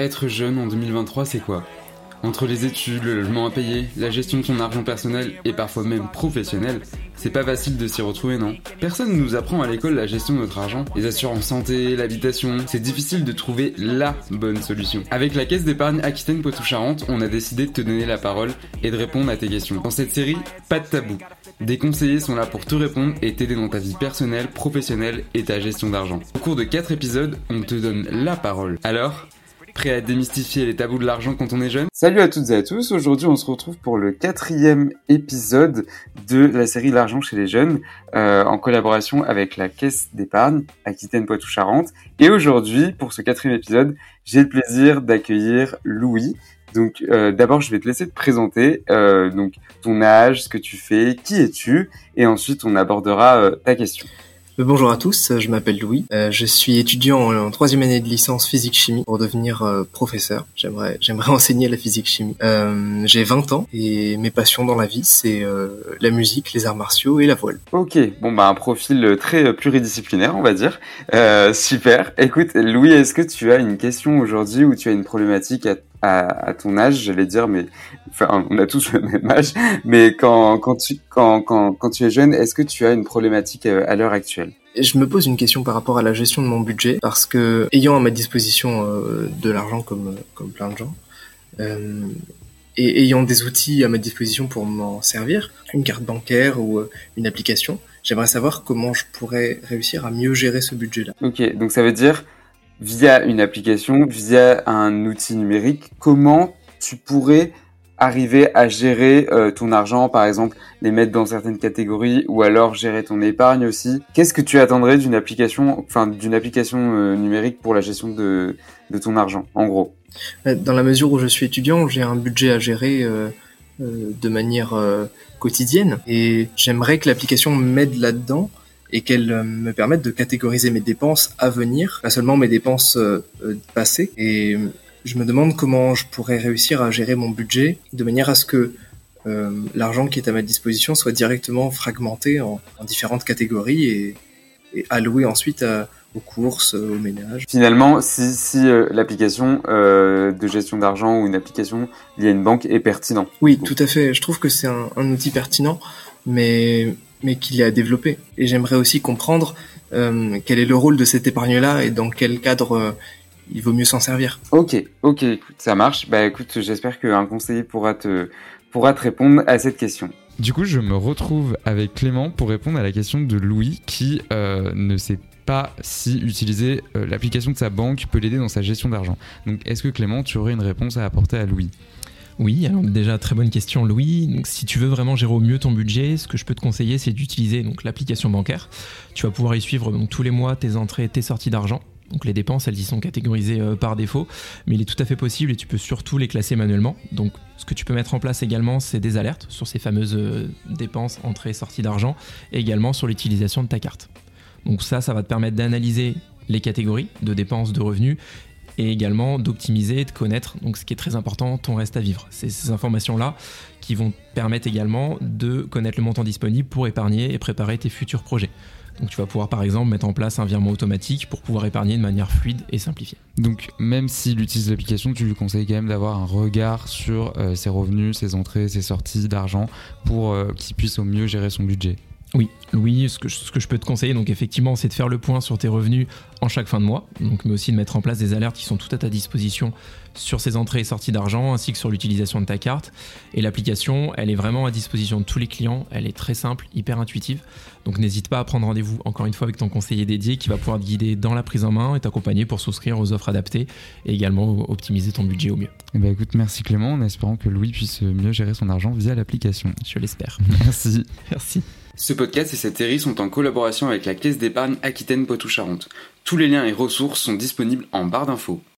Être jeune en 2023, c'est quoi? Entre les études, le logement à payer, la gestion de son argent personnel et parfois même professionnel, c'est pas facile de s'y retrouver, non? Personne ne nous apprend à l'école la gestion de notre argent, les assurances santé, l'habitation. C'est difficile de trouver LA bonne solution. Avec la caisse d'épargne Aquitaine Poitou-Charentes, on a décidé de te donner la parole et de répondre à tes questions. Dans cette série, pas de tabou. Des conseillers sont là pour te répondre et t'aider dans ta vie personnelle, professionnelle et ta gestion d'argent. Au cours de 4 épisodes, on te donne la parole. Alors, Prêt à démystifier les tabous de l'argent quand on est jeune Salut à toutes et à tous, aujourd'hui on se retrouve pour le quatrième épisode de la série L'argent chez les jeunes, euh, en collaboration avec la Caisse d'épargne Aquitaine Poitou-Charentes. Et aujourd'hui, pour ce quatrième épisode, j'ai le plaisir d'accueillir Louis. Donc euh, d'abord je vais te laisser te présenter, euh, donc ton âge, ce que tu fais, qui es-tu, et ensuite on abordera euh, ta question. Euh, bonjour à tous, je m'appelle Louis. Euh, je suis étudiant en troisième année de licence physique-chimie pour devenir euh, professeur. J'aimerais, j'aimerais enseigner la physique-chimie. j'ai 20 ans et mes passions dans la vie, c'est la musique, les arts martiaux et la voile. Ok, bon bah un profil très pluridisciplinaire, on va dire. super. Écoute, Louis, est-ce que tu as une question aujourd'hui ou tu as une problématique à à, ton âge, j'allais dire, mais enfin, on a tous le même âge, mais quand, quand, tu, quand, quand, quand tu es jeune, est-ce que tu as une problématique euh, à l'heure actuelle? Je me pose une question par rapport à la gestion de mon budget parce que ayant à ma disposition euh, de l'argent comme comme plein de gens euh, et ayant des outils à ma disposition pour m'en servir, une carte bancaire ou euh, une application, j'aimerais savoir comment je pourrais réussir à mieux gérer ce budget-là. Ok, donc ça veut dire via une application, via un outil numérique, comment tu pourrais arriver à gérer euh, ton argent, par exemple, les mettre dans certaines catégories, ou alors gérer ton épargne aussi? Qu'est-ce que tu attendrais d'une application, enfin d'une application euh, numérique pour la gestion de, de ton argent, en gros? Euh, Dans la mesure où je suis étudiant, j'ai un budget à gérer de manière quotidienne, et j'aimerais que l'application m'aide là-dedans et qu'elle euh, me permette de catégoriser mes dépenses à venir, pas seulement mes dépenses euh, euh, passées. Et je me demande comment je pourrais réussir à gérer mon budget de manière à ce que l'argent qui est à ma disposition soit directement fragmenté en, différentes catégories et, alloué ensuite aux courses, aux ménages. Finalement, si, si l'application de gestion d'argent ou une application liée à une banque est pertinent. Oui, tout à fait. Je trouve que c'est un, un, outil pertinent, mais mais qu'il est à développer. Et j'aimerais aussi comprendre euh, quel est le rôle de cette épargne-là et dans quel cadre euh, il vaut mieux s'en servir. Ok, ok, ça marche. Bah écoute, j'espère qu'un conseiller pourra te, pourra te répondre à cette question. Du coup, je me retrouve avec Clément pour répondre à la question de Louis qui euh, ne sait pas si utiliser l'application de sa banque peut l'aider dans sa gestion d'argent. Donc, est-ce que Clément, tu aurais une réponse à apporter à Louis? Oui, alors déjà très bonne question Louis. Donc, si tu veux vraiment gérer au mieux ton budget, ce que je peux te conseiller c'est d'utiliser donc l'application bancaire. Tu vas pouvoir y suivre tous les mois tes entrées, tes sorties d'argent. Donc les dépenses, elles y sont catégorisées euh, par défaut, mais il est tout à fait possible et tu peux surtout les classer manuellement. Donc ce que tu peux mettre en place également, c'est des alertes sur ces fameuses euh, dépenses, entrées, sorties d'argent, et également sur l'utilisation de ta carte. Donc ça, ça va te permettre d'analyser les catégories de dépenses, de revenus, et également d'optimiser, de connaître, donc ce qui est très important, ton reste à vivre. C'est ces informations-là qui vont permettre également de connaître le montant disponible pour épargner et préparer tes futurs projets. Donc tu vas pouvoir par exemple mettre en place un virement automatique pour pouvoir épargner de manière fluide et simplifiée. Donc même s'il utilise l'application, tu lui conseilles quand même d'avoir un regard sur euh, ses revenus, ses entrées, ses sorties d'argent pour euh, qu'il puisse au mieux gérer son budget. Oui, Louis, ce que, je, ce que je peux te conseiller, donc effectivement, c'est de faire le point sur tes revenus en chaque fin de mois, donc, mais aussi de mettre en place des alertes qui sont toutes à ta disposition sur ces entrées et sorties d'argent, ainsi que sur l'utilisation de ta carte. Et l'application, elle est vraiment à disposition de tous les clients, elle est très simple, hyper intuitive. Donc n'hésite pas à prendre rendez-vous encore une fois avec ton conseiller dédié qui va pouvoir te guider dans la prise en main et t'accompagner pour souscrire aux offres adaptées et également optimiser ton budget au mieux. Eh ben, écoute, merci Clément, en espérant que Louis puisse mieux gérer son argent via l'application. Je l'espère. Merci. merci. Ce podcast et cette série sont en collaboration avec la Caisse d'épargne Aquitaine Poitou-Charentes. Tous les liens et ressources sont disponibles en barre d'infos.